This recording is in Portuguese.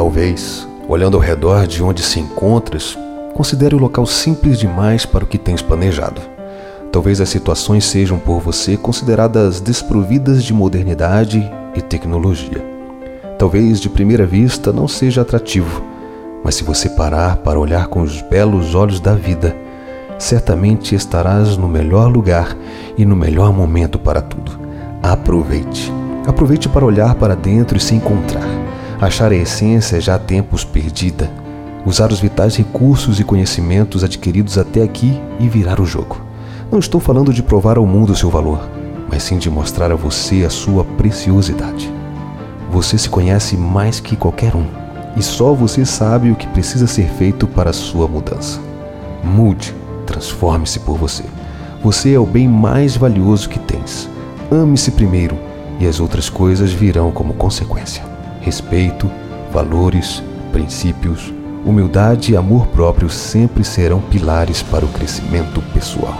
Talvez, olhando ao redor de onde se encontras, considere o local simples demais para o que tens planejado. Talvez as situações sejam por você consideradas desprovidas de modernidade e tecnologia. Talvez de primeira vista não seja atrativo, mas se você parar para olhar com os belos olhos da vida, certamente estarás no melhor lugar e no melhor momento para tudo. Aproveite. Aproveite para olhar para dentro e se encontrar. Achar a essência já há tempos perdida. Usar os vitais recursos e conhecimentos adquiridos até aqui e virar o jogo. Não estou falando de provar ao mundo seu valor, mas sim de mostrar a você a sua preciosidade. Você se conhece mais que qualquer um e só você sabe o que precisa ser feito para sua mudança. Mude, transforme-se por você. Você é o bem mais valioso que tens. Ame-se primeiro e as outras coisas virão como consequência. Respeito, valores, princípios, humildade e amor próprio sempre serão pilares para o crescimento pessoal.